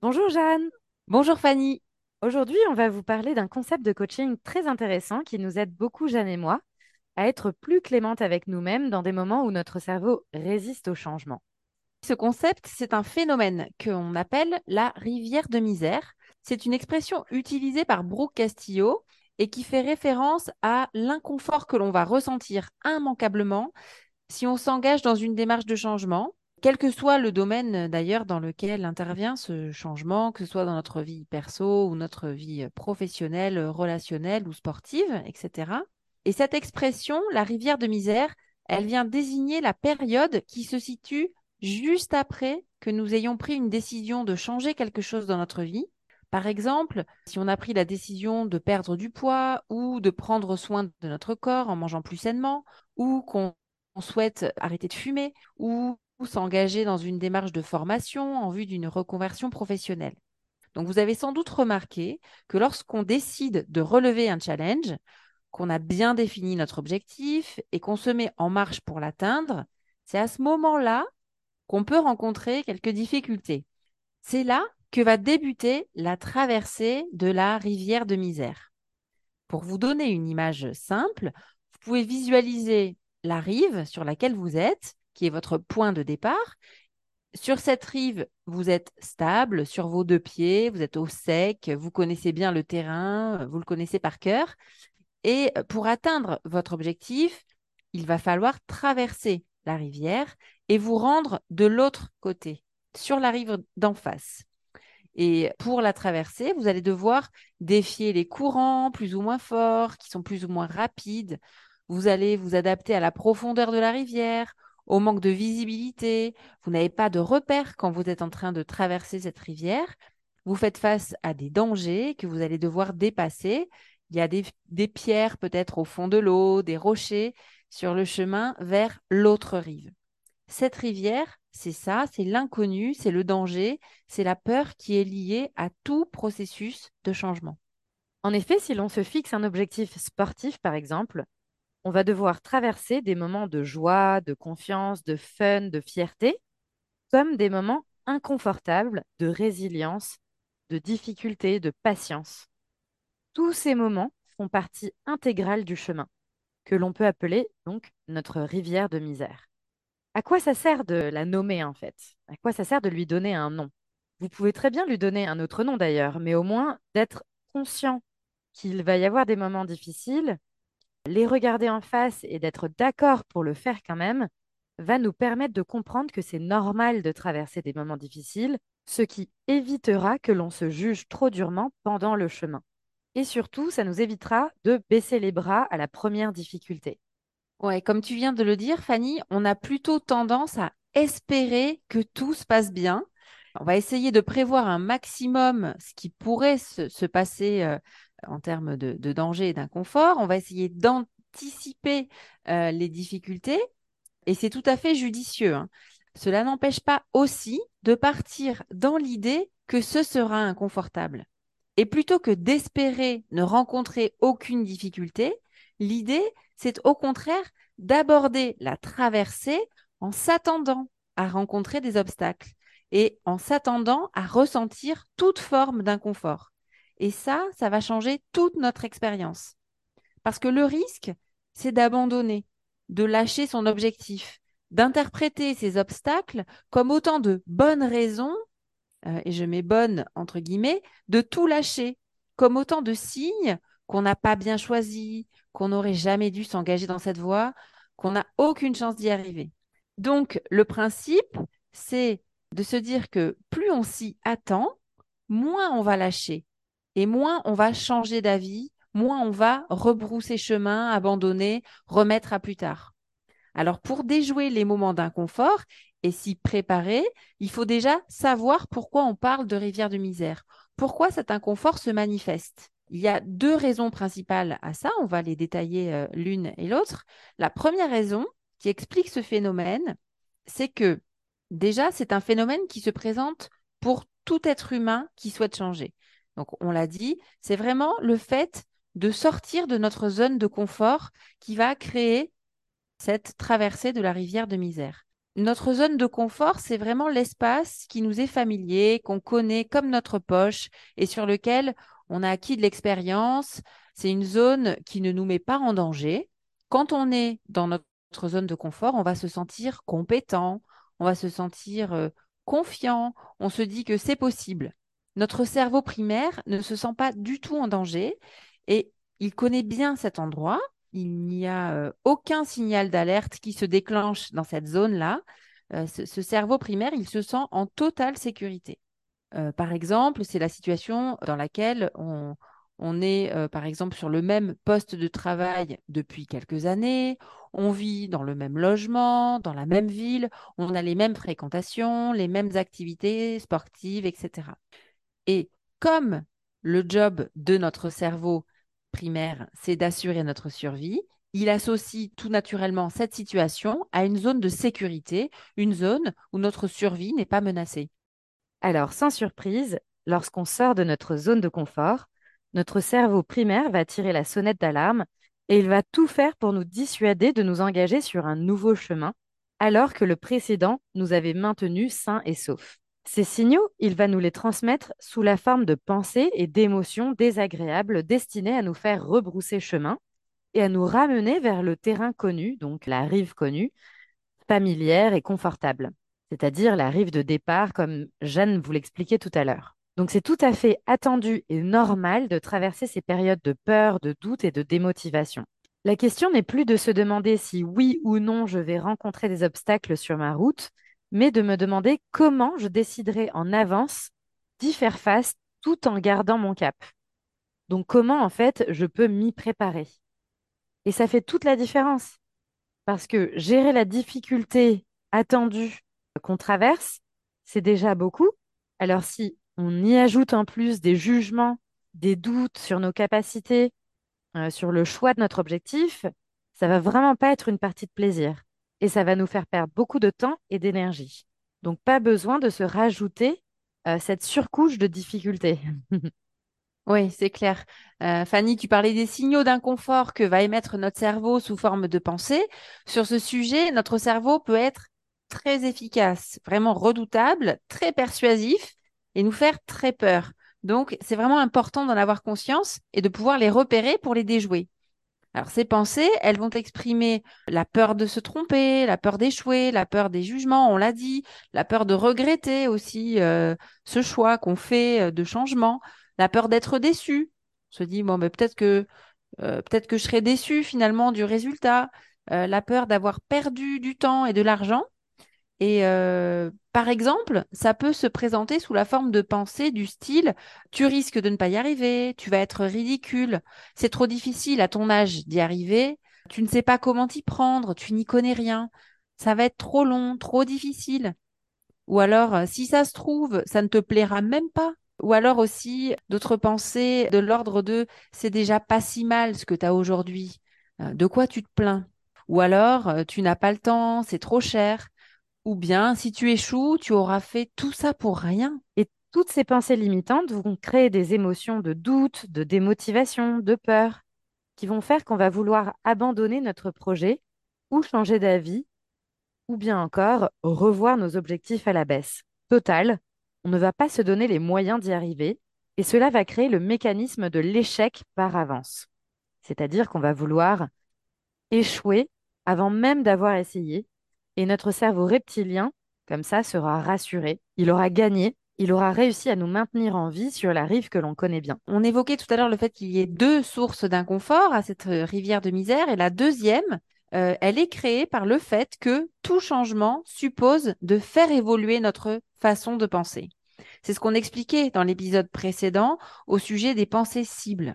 Bonjour Jeanne. Bonjour Fanny. Aujourd'hui, on va vous parler d'un concept de coaching très intéressant qui nous aide beaucoup, Jeanne et moi, à être plus clémentes avec nous-mêmes dans des moments où notre cerveau résiste au changement. Ce concept, c'est un phénomène qu'on appelle la rivière de misère. C'est une expression utilisée par Brooke Castillo et qui fait référence à l'inconfort que l'on va ressentir immanquablement si on s'engage dans une démarche de changement, quel que soit le domaine d'ailleurs dans lequel intervient ce changement, que ce soit dans notre vie perso ou notre vie professionnelle, relationnelle ou sportive, etc. Et cette expression, la rivière de misère, elle vient désigner la période qui se situe juste après que nous ayons pris une décision de changer quelque chose dans notre vie. Par exemple, si on a pris la décision de perdre du poids ou de prendre soin de notre corps en mangeant plus sainement, ou qu'on souhaite arrêter de fumer, ou s'engager dans une démarche de formation en vue d'une reconversion professionnelle. Donc vous avez sans doute remarqué que lorsqu'on décide de relever un challenge, qu'on a bien défini notre objectif et qu'on se met en marche pour l'atteindre, c'est à ce moment-là qu'on peut rencontrer quelques difficultés. C'est là que va débuter la traversée de la rivière de misère. Pour vous donner une image simple, vous pouvez visualiser la rive sur laquelle vous êtes, qui est votre point de départ. Sur cette rive, vous êtes stable sur vos deux pieds, vous êtes au sec, vous connaissez bien le terrain, vous le connaissez par cœur. Et pour atteindre votre objectif, il va falloir traverser la rivière et vous rendre de l'autre côté, sur la rive d'en face. Et pour la traverser, vous allez devoir défier les courants plus ou moins forts, qui sont plus ou moins rapides. Vous allez vous adapter à la profondeur de la rivière, au manque de visibilité. Vous n'avez pas de repères quand vous êtes en train de traverser cette rivière. Vous faites face à des dangers que vous allez devoir dépasser. Il y a des, des pierres peut-être au fond de l'eau, des rochers sur le chemin vers l'autre rive. Cette rivière, c'est ça, c'est l'inconnu, c'est le danger, c'est la peur qui est liée à tout processus de changement. En effet, si l'on se fixe un objectif sportif, par exemple, on va devoir traverser des moments de joie, de confiance, de fun, de fierté, comme des moments inconfortables de résilience, de difficulté, de patience. Tous ces moments font partie intégrale du chemin, que l'on peut appeler donc notre rivière de misère. À quoi ça sert de la nommer en fait? À quoi ça sert de lui donner un nom? Vous pouvez très bien lui donner un autre nom d'ailleurs, mais au moins d'être conscient qu'il va y avoir des moments difficiles, les regarder en face et d'être d'accord pour le faire quand même, va nous permettre de comprendre que c'est normal de traverser des moments difficiles, ce qui évitera que l'on se juge trop durement pendant le chemin. Et surtout, ça nous évitera de baisser les bras à la première difficulté. Ouais, comme tu viens de le dire, Fanny, on a plutôt tendance à espérer que tout se passe bien. On va essayer de prévoir un maximum ce qui pourrait se, se passer euh, en termes de, danger et d'inconfort. On va essayer d'anticiper euh, les difficultés et c'est tout à fait judicieux. hein. Cela n'empêche pas aussi de partir dans l'idée que ce sera inconfortable. Et plutôt que d'espérer ne rencontrer aucune difficulté, l'idée, c'est au contraire d'aborder la traversée en s'attendant à rencontrer des obstacles et en s'attendant à ressentir toute forme d'inconfort. Et ça, ça va changer toute notre expérience. Parce que le risque, c'est d'abandonner, de lâcher son objectif, d'interpréter ces obstacles comme autant de bonnes raisons, euh, et je mets bonnes entre guillemets, de tout lâcher, comme autant de signes qu'on n'a pas bien choisi, qu'on n'aurait jamais dû s'engager dans cette voie, qu'on n'a aucune chance d'y arriver. Donc, le principe, c'est de se dire que plus on s'y attend, moins on va lâcher et moins on va changer d'avis, moins on va rebrousser chemin, abandonner, remettre à plus tard. Alors, pour déjouer les moments d'inconfort et s'y préparer, il faut déjà savoir pourquoi on parle de rivière de misère, pourquoi cet inconfort se manifeste? Il y a deux raisons principales à ça, on va les détailler euh, l'une et l'autre. La première raison qui explique ce phénomène, c'est que déjà, c'est un phénomène qui se présente pour tout être humain qui souhaite changer. Donc, on l'a dit, c'est vraiment le fait de sortir de notre zone de confort qui va créer cette traversée de la rivière de misère. notre zone de confort, c'est vraiment l'espace qui nous est familier, qu'on connaît comme notre poche et sur lequel on a acquis de l'expérience. C'est une zone qui ne nous met pas en danger. Quand on est dans notre zone de confort, on va se sentir compétent, on va se sentir euh, confiant, on se dit que c'est possible. Notre cerveau primaire ne se sent pas du tout en danger et il connaît bien cet endroit il n'y a euh, aucun signal d'alerte qui se déclenche dans cette zone-là. Euh, ce, cerveau primaire, il se sent en totale sécurité. Euh, par exemple, c'est la situation dans laquelle on, est, par exemple, sur le même poste de travail depuis quelques années, on vit dans le même logement, dans la même ville, on a les mêmes fréquentations, les mêmes activités sportives, etc. Et comme le job de notre cerveau, primaire, c'est d'assurer notre survie. Il associe tout naturellement cette situation à une zone de sécurité, une zone où notre survie n'est pas menacée. Alors, sans surprise, lorsqu'on sort de notre zone de confort, notre cerveau primaire va tirer la sonnette d'alarme et il va tout faire pour nous dissuader de nous engager sur un nouveau chemin, alors que le précédent nous avait maintenus sains et saufs. Ces signaux, il va nous les transmettre sous la forme de pensées et d'émotions désagréables destinées à nous faire rebrousser chemin et à nous ramener vers le terrain connu, donc la rive connue, familière et confortable, c'est-à-dire la rive de départ comme Jeanne vous l'expliquait tout à l'heure. Donc c'est tout à fait attendu et normal de traverser ces périodes de peur, de doute et de démotivation. La question n'est plus de se demander si oui ou non je vais rencontrer des obstacles sur ma route, mais de me demander comment je déciderai en avance d'y faire face tout en gardant mon cap. Donc comment en fait je peux m'y préparer. Et ça fait toute la différence. Parce que gérer la difficulté attendue qu'on traverse, c'est déjà beaucoup. Alors si on y ajoute en plus des jugements, des doutes sur nos capacités, euh, sur le choix de notre objectif, ça va vraiment pas être une partie de plaisir et ça va nous faire perdre beaucoup de temps et d'énergie. Donc, pas besoin de se rajouter euh, cette surcouche de difficultés. oui, c'est clair. Euh, Fanny, tu parlais des signaux d'inconfort que va émettre notre cerveau sous forme de pensée. Sur ce sujet, notre cerveau peut être très efficace, vraiment redoutable, très persuasif et nous faire très peur. Donc, c'est vraiment important d'en avoir conscience et de pouvoir les repérer pour les déjouer. Alors ces pensées, elles vont exprimer la peur de se tromper, la peur d'échouer, la peur des jugements, on l'a dit, la peur de regretter aussi euh, ce choix qu'on fait euh, de changement, la peur d'être déçu. On se dit bon mais peut-être que euh, peut-être que je serai déçu finalement du résultat, la peur d'avoir perdu du temps et de l'argent. Et euh, par exemple, ça peut se présenter sous la forme de pensée du style tu risques de ne pas y arriver, tu vas être ridicule, c'est trop difficile à ton âge d'y arriver, tu ne sais pas comment t'y prendre, tu n'y connais rien, ça va être trop long, trop difficile. Ou alors, euh, si ça se trouve, ça ne te plaira même pas. Ou alors aussi d'autres pensées de l'ordre de c'est déjà pas si mal ce que tu as aujourd'hui. Euh, de quoi tu te plains? Ou alors, tu n'as pas le temps, c'est trop cher. Ou bien, si tu échoues, tu auras fait tout ça pour rien. Et toutes ces pensées limitantes vont créer des émotions de doute, de démotivation, de peur, qui vont faire qu'on va vouloir abandonner notre projet ou changer d'avis, ou bien encore revoir nos objectifs à la baisse. Total, on ne va pas se donner les moyens d'y arriver, et cela va créer le mécanisme de l'échec par avance. C'est-à-dire qu'on va vouloir échouer avant même d'avoir essayé et notre cerveau reptilien, comme ça, sera rassuré. Il aura gagné. Il aura réussi à nous maintenir en vie sur la rive que l'on connaît bien. On évoquait tout à l'heure le fait qu'il y ait deux sources d'inconfort à cette euh, rivière de misère. Et la deuxième, euh, elle est créée par le fait que tout changement suppose de faire évoluer notre façon de penser. C'est ce qu'on expliquait dans l'épisode précédent au sujet des pensées cibles.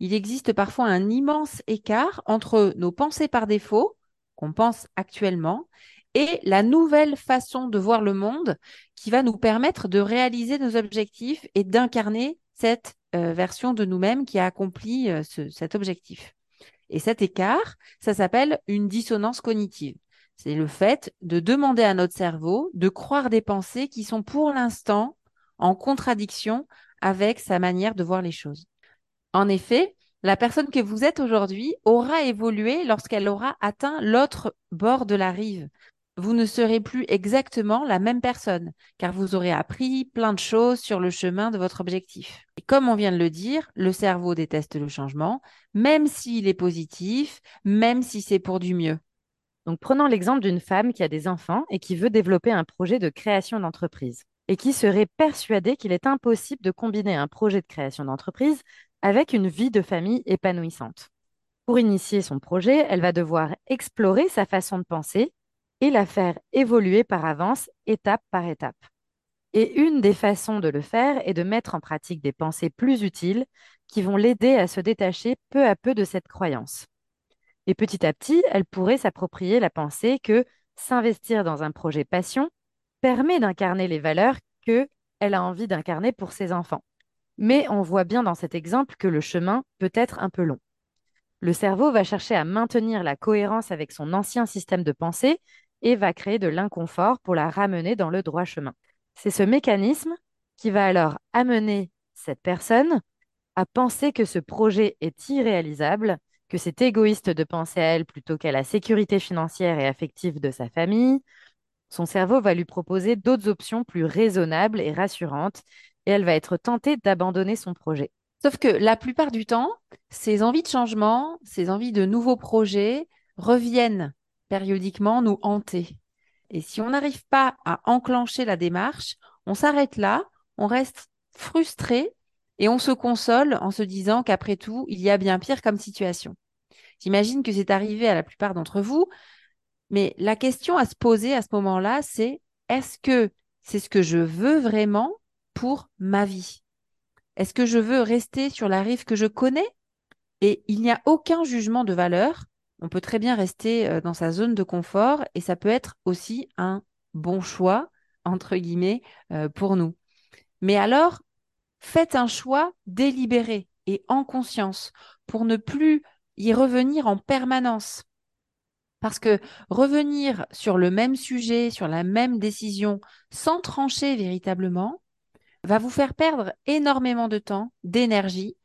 Il existe parfois un immense écart entre nos pensées par défaut, qu'on pense actuellement, et la nouvelle façon de voir le monde qui va nous permettre de réaliser nos objectifs et d'incarner cette euh, version de nous-mêmes qui a accompli euh, cet objectif. Et cet écart, ça s'appelle une dissonance cognitive. C'est le fait de demander à notre cerveau de croire des pensées qui sont pour l'instant en contradiction avec sa manière de voir les choses. En effet, la personne que vous êtes aujourd'hui aura évolué lorsqu'elle aura atteint l'autre bord de la rive. vous ne serez plus exactement la même personne, car vous aurez appris plein de choses sur le chemin de votre objectif. Et comme on vient de le dire, le cerveau déteste le changement, même s'il est positif, même si c'est pour du mieux. Donc prenons l'exemple d'une femme qui a des enfants et qui veut développer un projet de création d'entreprise et qui serait persuadée qu'il est impossible de combiner un projet de création d'entreprise avec une vie de famille épanouissante. Pour initier son projet, elle va devoir explorer sa façon de penser et la faire évoluer par avance, étape par étape. Et une des façons de le faire est de mettre en pratique des pensées plus utiles qui vont l'aider à se détacher peu à peu de cette croyance. Et petit à petit, elle pourrait s'approprier la pensée que s'investir dans un projet passion permet d'incarner les valeurs que elle a envie d'incarner pour ses enfants. Mais on voit bien dans cet exemple que le chemin peut être un peu long. Le cerveau va chercher à maintenir la cohérence avec son ancien système de pensée et va créer de l'inconfort pour la ramener dans le droit chemin. C'est ce mécanisme qui va alors amener cette personne à penser que ce projet est irréalisable, que c'est égoïste de penser à elle plutôt qu'à la sécurité financière et affective de sa famille. Son cerveau va lui proposer d'autres options plus raisonnables et rassurantes, et elle va être tentée d'abandonner son projet. Sauf que la plupart du temps, ces envies de changement, ces envies de nouveaux projets reviennent périodiquement nous hanter. Et si on n'arrive pas à enclencher la démarche, on s'arrête là, on reste frustré et on se console en se disant qu'après tout, il y a bien pire comme situation. J'imagine que c'est arrivé à la plupart d'entre vous, mais la question à se poser à ce moment-là, c'est est-ce que c'est ce que je veux vraiment pour ma vie Est-ce que je veux rester sur la rive que je connais? Et il n'y a aucun jugement de valeur on peut très bien rester euh, dans sa zone de confort et ça peut être aussi un bon choix, entre guillemets, euh, pour nous. Mais alors, faites un choix délibéré et en conscience pour ne plus y revenir en permanence. Parce que revenir sur le même sujet, sur la même décision, sans trancher véritablement, va vous faire perdre énormément de temps, d'énergie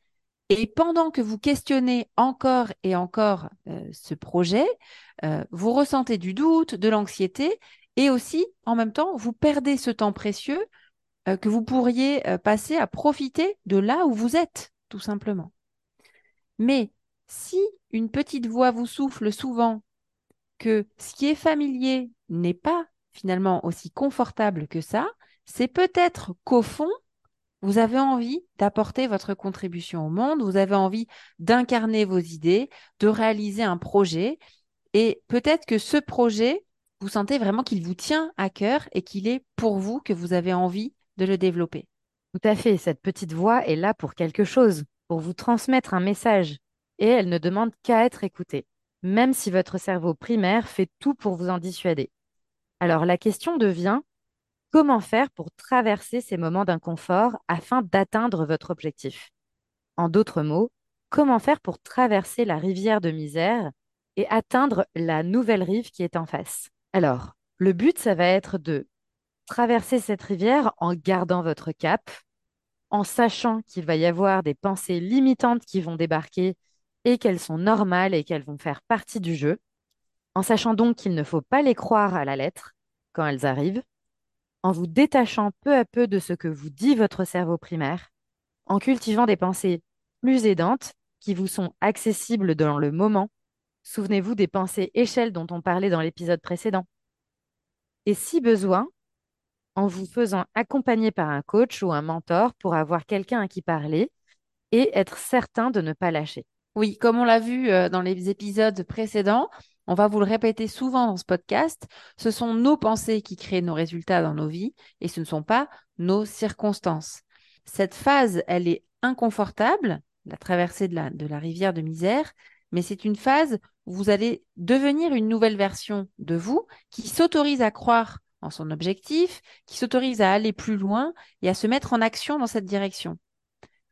et pendant que vous questionnez encore et encore euh, ce projet, euh, vous ressentez du doute, de l'anxiété, et aussi, en même temps, vous perdez ce temps précieux euh, que vous pourriez passer à profiter de là où vous êtes, tout simplement. Mais si une petite voix vous souffle souvent que ce qui est familier n'est pas finalement aussi confortable que ça, c'est peut-être qu'au fond, vous avez envie d'apporter votre contribution au monde, vous avez envie d'incarner vos idées, de réaliser un projet. Et peut-être que ce projet, vous sentez vraiment qu'il vous tient à cœur et qu'il est pour vous que vous avez envie de le développer. Tout à fait, cette petite voix est là pour quelque chose, pour vous transmettre un message. Et elle ne demande qu'à être écoutée, même si votre cerveau primaire fait tout pour vous en dissuader. Alors la question devient, Comment faire pour traverser ces moments d'inconfort afin d'atteindre votre objectif? En d'autres mots, comment faire pour traverser la rivière de misère et atteindre la nouvelle rive qui est en face? Alors, le but, ça va être de traverser cette rivière en gardant votre cap, en sachant qu'il va y avoir des pensées limitantes qui vont débarquer et qu'elles sont normales et qu'elles vont faire partie du jeu, en sachant donc qu'il ne faut pas les croire à la lettre quand elles arrivent, en vous détachant peu à peu de ce que vous dit votre cerveau primaire, en cultivant des pensées plus aidantes qui vous sont accessibles dans le moment. Souvenez-vous des pensées échelles dont on parlait dans l'épisode précédent. Et si besoin, en vous faisant accompagner par un coach ou un mentor pour avoir quelqu'un à qui parler et être certain de ne pas lâcher. Oui, comme on l'a vu euh, dans les épisodes précédents, on va vous le répéter souvent dans ce podcast, ce sont nos pensées qui créent nos résultats dans nos vies et ce ne sont pas nos circonstances. Cette phase, elle est inconfortable, la traversée de la, rivière de misère, mais c'est une phase où vous allez devenir une nouvelle version de vous qui s'autorise à croire en son objectif, qui s'autorise à aller plus loin et à se mettre en action dans cette direction.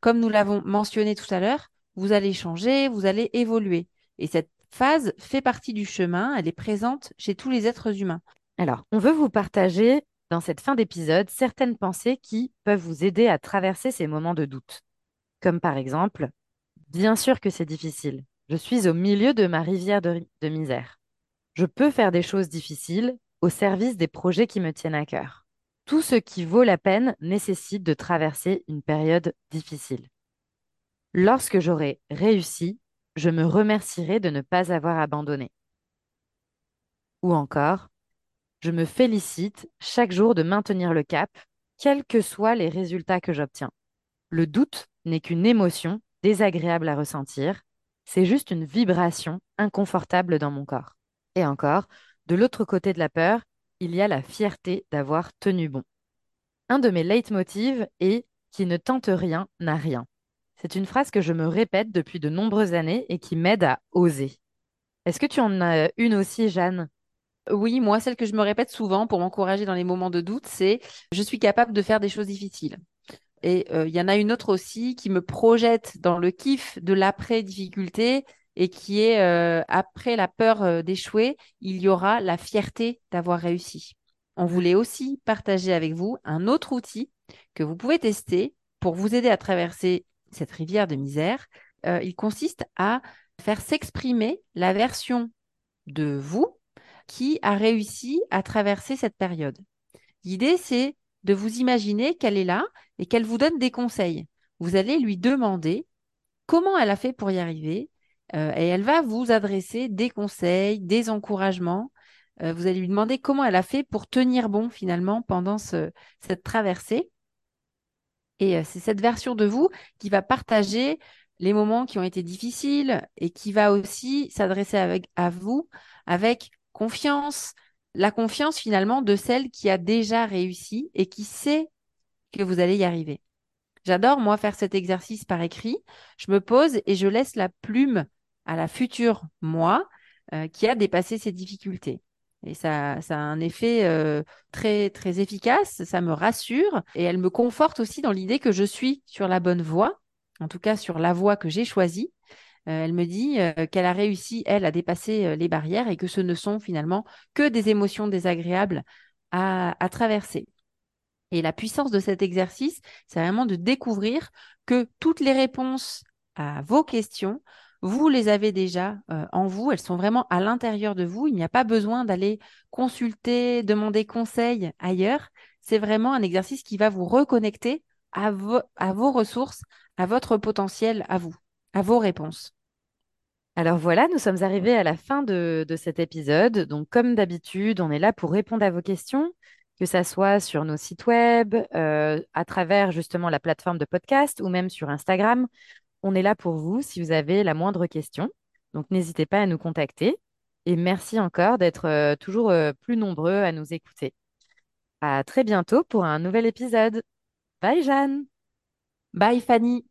Comme nous l'avons mentionné tout à l'heure, vous allez changer, vous allez évoluer. Et cette phase fait partie du chemin, elle est présente chez tous les êtres humains. Alors, on veut vous partager dans cette fin d'épisode certaines pensées qui peuvent vous aider à traverser ces moments de doute. Comme par exemple, bien sûr que c'est difficile. Je suis au milieu de ma rivière de, misère. Je peux faire des choses difficiles, au service des projets qui me tiennent à cœur. Tout ce qui vaut la peine nécessite de traverser une période difficile. Lorsque j'aurai réussi, je me remercierai de ne pas avoir abandonné. Ou encore, je me félicite chaque jour de maintenir le cap, quels que soient les résultats que j'obtiens. Le doute n'est qu'une émotion désagréable à ressentir, c'est juste une vibration inconfortable dans mon corps. Et encore, de l'autre côté de la peur, il y a la fierté d'avoir tenu bon. Un de mes leitmotivs est qui ne tente rien n'a rien. C'est une phrase que je me répète depuis de nombreuses années et qui m'aide à oser. Est-ce que tu en as une aussi, Jeanne? Oui, moi, celle que je me répète souvent pour m'encourager dans les moments de doute, c'est je suis capable de faire des choses difficiles. Et euh, il y en a une autre aussi qui me projette dans le kiff de l'après-difficulté et qui est euh, après la peur euh, d'échouer, il y aura la fierté d'avoir réussi. On voulait aussi partager avec vous un autre outil que vous pouvez tester pour vous aider à traverser cette rivière de misère. il consiste à faire s'exprimer la version de vous qui a réussi à traverser cette période. L'idée, c'est de vous imaginer qu'elle est là et qu'elle vous donne des conseils. Vous allez lui demander comment elle a fait pour y arriver euh, et elle va vous adresser des conseils, des encouragements. Euh, vous allez lui demander comment elle a fait pour tenir bon finalement pendant cette traversée. Et euh, c'est cette version de vous qui va partager les moments qui ont été difficiles et qui va aussi s'adresser à vous avec confiance, la confiance finalement de celle qui a déjà réussi et qui sait que vous allez y arriver. J'adore, moi, faire cet exercice par écrit. Je me pose et je laisse la plume à la future moi euh, qui a dépassé ces difficultés. Et ça, ça a un effet euh, très, très efficace, ça me rassure et elle me conforte aussi dans l'idée que je suis sur la bonne voie, en tout cas sur la voie que j'ai choisie euh, elle me dit euh, qu'elle a réussi, elle, à dépasser les barrières et que ce ne sont finalement que des émotions désagréables à, traverser. Et la puissance de cet exercice, c'est vraiment de découvrir que toutes les réponses à vos questions, vous les avez déjà en vous, elles sont vraiment à l'intérieur de vous. Il n'y a pas besoin d'aller consulter, demander conseil ailleurs. C'est vraiment un exercice qui va vous reconnecter à, à vos ressources, à votre potentiel, à vous, à vos réponses. Alors voilà, nous sommes arrivés à la fin de, cet épisode. Donc comme d'habitude, on est là pour répondre à vos questions, que ça soit sur nos sites web, euh, à travers justement la plateforme de podcast ou même sur Instagram. On est là pour vous si vous avez la moindre question. Donc n'hésitez pas à nous contacter. Et merci encore d'être euh, toujours euh, plus nombreux à nous écouter. À très bientôt pour un nouvel épisode. Bye Jeanne. Bye Fanny.